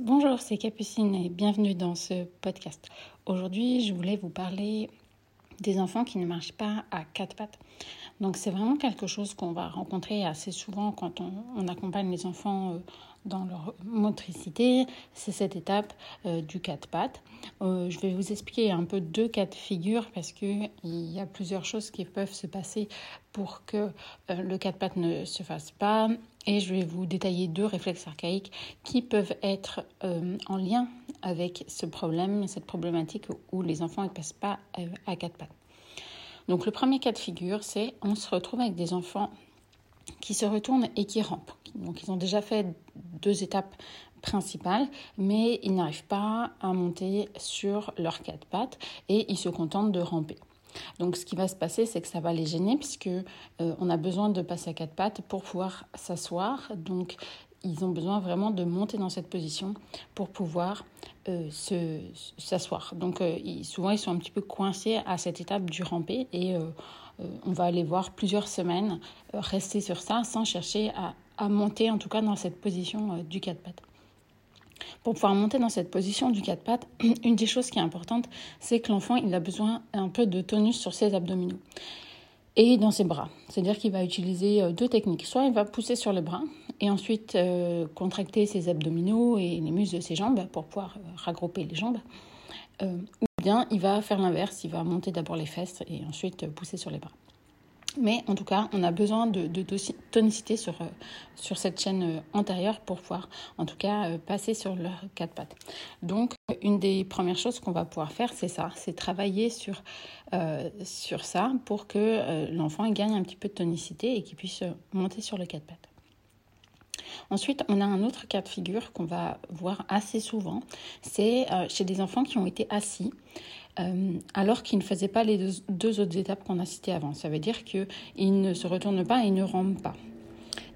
Bonjour, c'est Capucine et bienvenue dans ce podcast. Aujourd'hui, je voulais vous parler des enfants qui ne marchent pas à quatre pattes. Donc c'est vraiment quelque chose qu'on va rencontrer assez souvent quand on, accompagne les enfants euh, dans leur motricité. C'est cette étape euh, du quatre pattes. Euh, je vais vous expliquer un peu deux cas de figure parce qu'il y a plusieurs choses qui peuvent se passer pour que le quatre pattes ne se fasse pas. Et je vais vous détailler deux réflexes archaïques qui peuvent être en lien avec ce problème, cette problématique où les enfants ne passent pas à quatre pattes. Donc le premier cas de figure, c'est on se retrouve avec des enfants qui se retournent et qui rampent. Donc ils ont déjà fait deux étapes principales, mais ils n'arrivent pas à monter sur leurs quatre pattes et ils se contentent de ramper. Donc ce qui va se passer, c'est que ça va les gêner puisque euh, on a besoin de passer à quatre pattes pour pouvoir s'asseoir. Donc ils ont besoin vraiment de monter dans cette position pour pouvoir euh, s'asseoir. Donc euh, souvent ils sont un petit peu coincés à cette étape du ramper et on va aller voir plusieurs semaines rester sur ça sans chercher à, monter en tout cas dans cette position du quatre pattes. Pour pouvoir monter dans cette position du quatre pattes, une des choses qui est importante, c'est que l'enfant il a besoin un peu de tonus sur ses abdominaux et dans ses bras. C'est-à-dire qu'il va utiliser euh, deux techniques. Soit il va pousser sur les bras et ensuite euh, contracter ses abdominaux et les muscles de ses jambes pour pouvoir euh, regrouper les jambes. ou bien il va faire l'inverse, il va monter d'abord les fesses et ensuite pousser sur les bras. Mais en tout cas, on a besoin de, tonicité sur, euh, sur cette chaîne euh, antérieure pour pouvoir, en tout cas, euh, passer sur leurs quatre pattes. Donc, une des premières choses qu'on va pouvoir faire, c'est ça, c'est travailler sur, ça pour que l'enfant gagne un petit peu de tonicité et qu'il puisse monter sur les quatre pattes. Ensuite, on a un autre cas de figure qu'on va voir assez souvent, c'est chez des enfants qui ont été assis alors qu'ils ne faisaient pas les deux, autres étapes qu'on a citées avant. Ça veut dire qu'ils ne se retournent pas et ne rampent pas.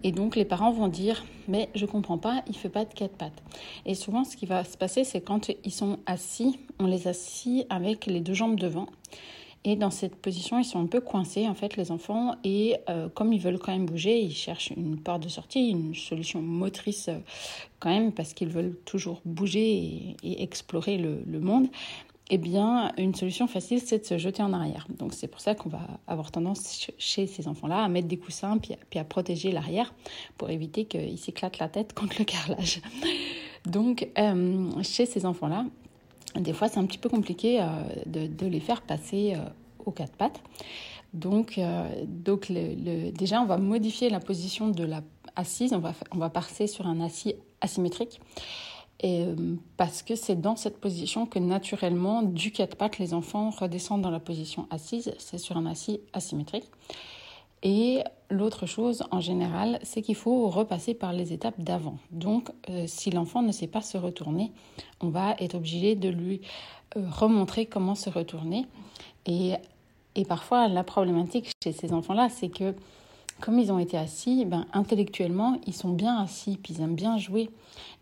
Et donc les parents vont dire mais je comprends pas, il fait pas de quatre pattes. Et souvent ce qui va se passer c'est quand ils sont assis, on les assit avec les deux jambes devant. Et dans cette position, ils sont un peu coincés, en fait, les enfants. Et euh, comme ils veulent quand même bouger, ils cherchent une porte de sortie, une solution motrice euh, quand même, parce qu'ils veulent toujours bouger et, explorer le, monde eh bien, une solution facile, c'est de se jeter en arrière. Donc, c'est pour ça qu'on va avoir tendance chez ces enfants-là à mettre des coussins puis, à protéger l'arrière pour éviter qu'ils s'éclatent la tête contre le carrelage. Donc, euh, chez ces enfants-là, des fois, c'est un petit peu compliqué euh, de, les faire passer euh, aux quatre pattes. Donc, déjà, on va modifier la position de la assise. On va, on va passer sur un assis asymétrique. Euh, parce que c'est dans cette position que naturellement, du quatre pattes, les enfants redescendent dans la position assise. C'est sur un assis asymétrique. Et l'autre chose, en général, c'est qu'il faut repasser par les étapes d'avant. Donc, euh, si l'enfant ne sait pas se retourner, on va être obligé de lui euh, remontrer comment se retourner. Et, et parfois, la problématique chez ces enfants-là, c'est que comme ils ont été assis, ben, intellectuellement, ils sont bien assis, puis ils aiment bien jouer.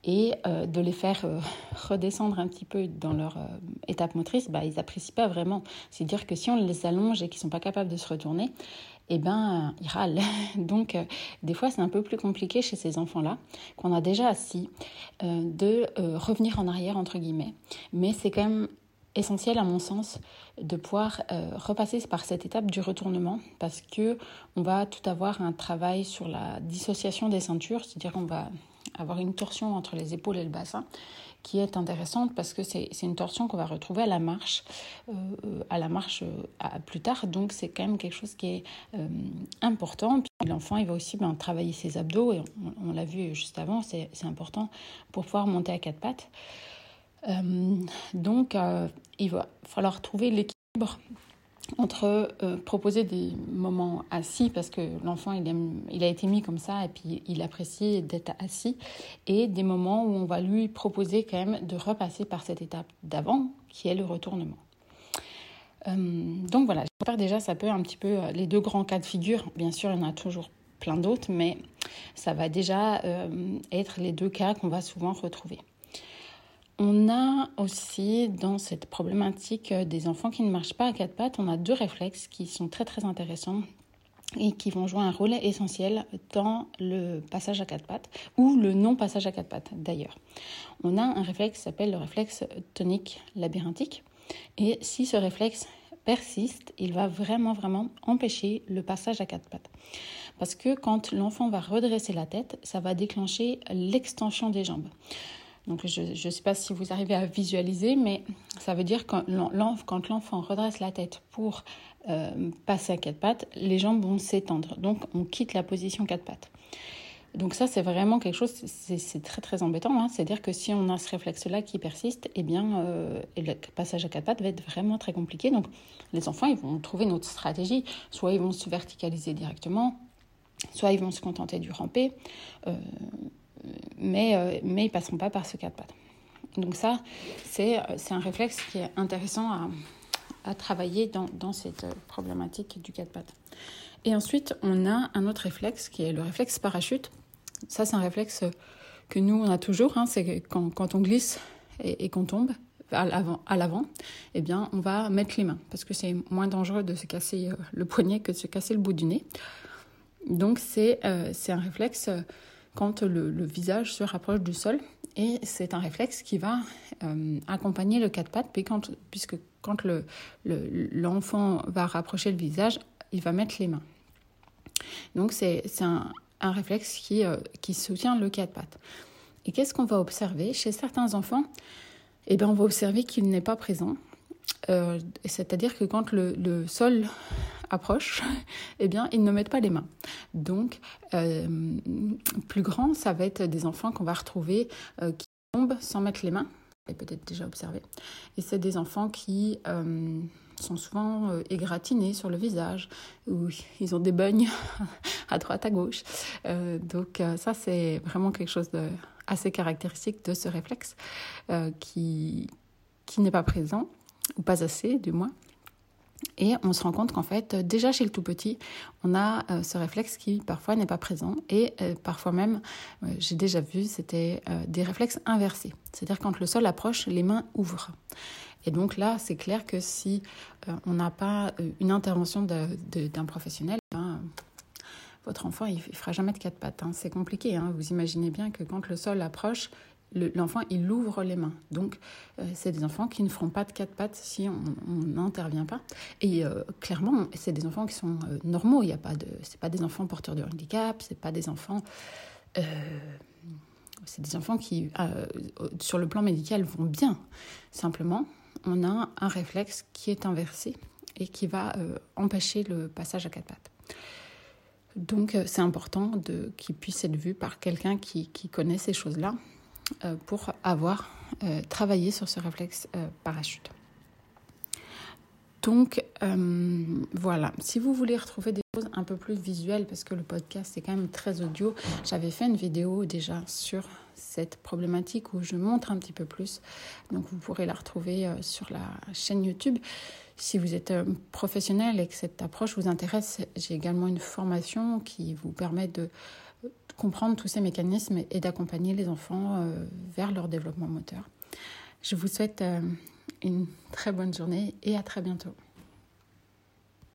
Et euh, de les faire euh, redescendre un petit peu dans leur euh, étape motrice, ben, ils n'apprécient pas vraiment. C'est-à-dire que si on les allonge et qu'ils ne sont pas capables de se retourner, eh ben, ils râlent. Donc, des fois, c'est un peu plus compliqué chez ces enfants-là, qu'on a déjà assis, de revenir en arrière, entre guillemets. Mais c'est quand même essentiel à mon sens de pouvoir euh, repasser par cette étape du retournement parce que on va tout avoir un travail sur la dissociation des ceintures, c'est-à-dire qu'on va avoir une torsion entre les épaules et le bassin qui est intéressante parce que c'est une torsion qu'on va retrouver à la marche, euh, à la marche euh, plus tard. Donc c'est quand même quelque chose qui est important. Puis l'enfant, il va aussi ben, travailler ses abdos et on l'a vu juste avant, c'est important pour pouvoir monter à quatre pattes. Euh, donc, euh, il va falloir trouver l'équilibre entre euh, proposer des moments assis parce que l'enfant il, a été mis comme ça et puis il apprécie d'être assis et des moments où on va lui proposer quand même de repasser par cette étape d'avant qui est le retournement. donc voilà, j'espère déjà ça peut un petit peu les deux grands cas de figure. Bien sûr, il y en a toujours plein d'autres, mais ça va déjà être les deux cas qu'on va souvent retrouver. On a aussi dans cette problématique des enfants qui ne marchent pas à quatre pattes, on a deux réflexes qui sont très très intéressants et qui vont jouer un rôle essentiel dans le passage à quatre pattes ou le non-passage à quatre pattes d'ailleurs. On a un réflexe qui s'appelle le réflexe tonique labyrinthique et si ce réflexe persiste, il va vraiment vraiment empêcher le passage à quatre pattes. Parce que quand l'enfant va redresser la tête, ça va déclencher l'extension des jambes. Donc je ne sais pas si vous arrivez à visualiser, mais ça veut dire que quand l'enfant redresse la tête pour euh, passer à quatre pattes, les jambes vont s'étendre. Donc on quitte la position quatre pattes. Donc ça, c'est vraiment quelque chose, c'est très très embêtant. Hein. C'est-à-dire que si on a ce réflexe-là qui persiste, eh bien, euh, le passage à quatre pattes va être vraiment très compliqué. Donc les enfants, ils vont trouver une autre stratégie. Soit ils vont se verticaliser directement, soit ils vont se contenter du ramper, euh, mais, mais ils ne passeront pas par ce quatre pattes. Donc ça, c'est un réflexe qui est intéressant à, à travailler dans, dans cette problématique du quatre pattes. Et ensuite, on a un autre réflexe qui est le réflexe parachute. Ça, c'est un réflexe que nous, on a toujours. Hein, c'est quand, quand, on glisse et, qu'on tombe à l'avant, eh bien, on va mettre les mains parce que c'est moins dangereux de se casser euh, le poignet que de se casser le bout du nez. Donc, c'est euh, un réflexe quand le, visage se rapproche du sol et c'est un réflexe qui va euh, accompagner le quatre pattes puisque quand l'enfant le, va rapprocher le visage, il va mettre les mains. Donc c'est un, réflexe qui, euh, qui soutient le quatre pattes. Et qu'est-ce qu'on va observer Chez certains enfants, eh bien, on va observer qu'il n'est pas présent. Euh, C'est-à-dire que quand le, sol approche, eh bien, ils ne mettent pas les mains. Donc, euh, plus grand, ça va être des enfants qu'on va retrouver euh, qui tombent sans mettre les mains peut-être déjà observé. Et c'est des enfants qui euh, sont souvent euh, égratignés sur le visage, ou ils ont des bagnes à droite, à gauche. Donc ça, c'est vraiment quelque chose de assez caractéristique de ce réflexe qui, qui n'est pas présent, ou pas assez du moins. Et on se rend compte qu'en fait, déjà chez le tout petit, on a euh, ce réflexe qui parfois n'est pas présent. Et euh, parfois même, euh, j'ai déjà vu, c'était des réflexes inversés. C'est-à-dire quand le sol approche, les mains ouvrent. Et donc là, c'est clair que si on n'a pas une intervention d'un professionnel, ben, votre enfant, il ne fera jamais de quatre pattes. Hein. C'est compliqué. Hein. Vous imaginez bien que quand le sol approche, l'enfant, il ouvre les mains. Donc, euh, c'est des enfants qui ne feront pas de quatre pattes si on n'intervient pas. Et euh, clairement, c'est des enfants qui sont euh, normaux. Il y a pas de, pas des enfants porteurs de handicap. C'est pas des enfants. c'est des enfants qui, sur le plan médical, vont bien. Simplement, on a un réflexe qui est inversé et qui va empêcher le passage à quatre pattes. Donc, c'est important qu'il puisse être vu par quelqu'un qui, connaît ces choses-là pour avoir euh, travaillé sur ce réflexe euh, parachute. Donc voilà, si vous voulez retrouver des choses un peu plus visuelles, parce que le podcast est quand même très audio, j'avais fait une vidéo déjà sur cette problématique où je montre un petit peu plus. Donc vous pourrez la retrouver sur la chaîne YouTube. Si vous êtes professionnel et que cette approche vous intéresse, j'ai également une formation qui vous permet de comprendre tous ces mécanismes et d'accompagner les enfants euh, vers leur développement moteur. Je vous souhaite euh, une très bonne journée et à très bientôt.